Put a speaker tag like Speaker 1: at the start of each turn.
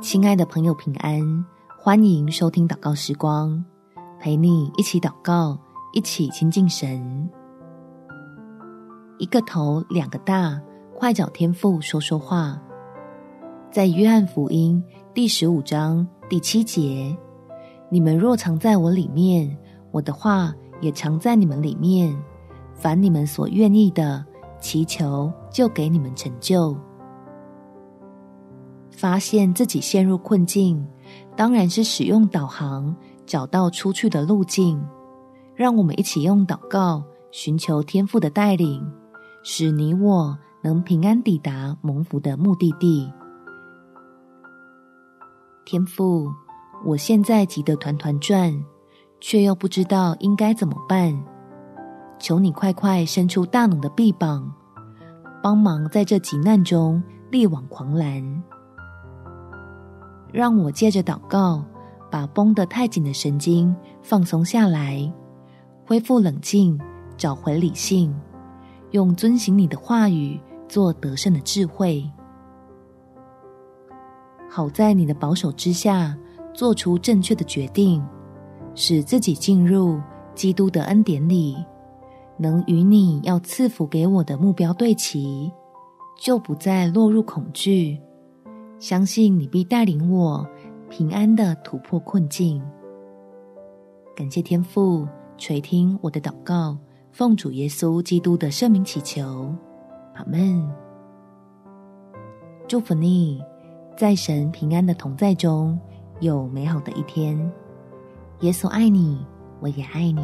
Speaker 1: 亲爱的朋友，平安！欢迎收听祷告时光，陪你一起祷告，一起亲近神。一个头两个大，快找天父说说话。在约翰福音第十五章第七节，你们若常在我里面，我的话也常在你们里面。凡你们所愿意的，祈求就给你们成就。发现自己陷入困境，当然是使用导航找到出去的路径。让我们一起用祷告寻求天父的带领，使你我能平安抵达蒙福的目的地。天父，我现在急得团团转，却又不知道应该怎么办。求你快快伸出大能的臂膀，帮忙在这急难中力挽狂澜。让我借着祷告，把绷得太紧的神经放松下来，恢复冷静，找回理性，用遵行你的话语做得胜的智慧，好在你的保守之下做出正确的决定，使自己进入基督的恩典里，能与你要赐福给我的目标对齐，就不再落入恐惧。相信你必带领我平安的突破困境。感谢天父垂听我的祷告，奉主耶稣基督的圣名祈求，阿门。祝福你，在神平安的同在中有美好的一天。耶稣爱你，我也爱你。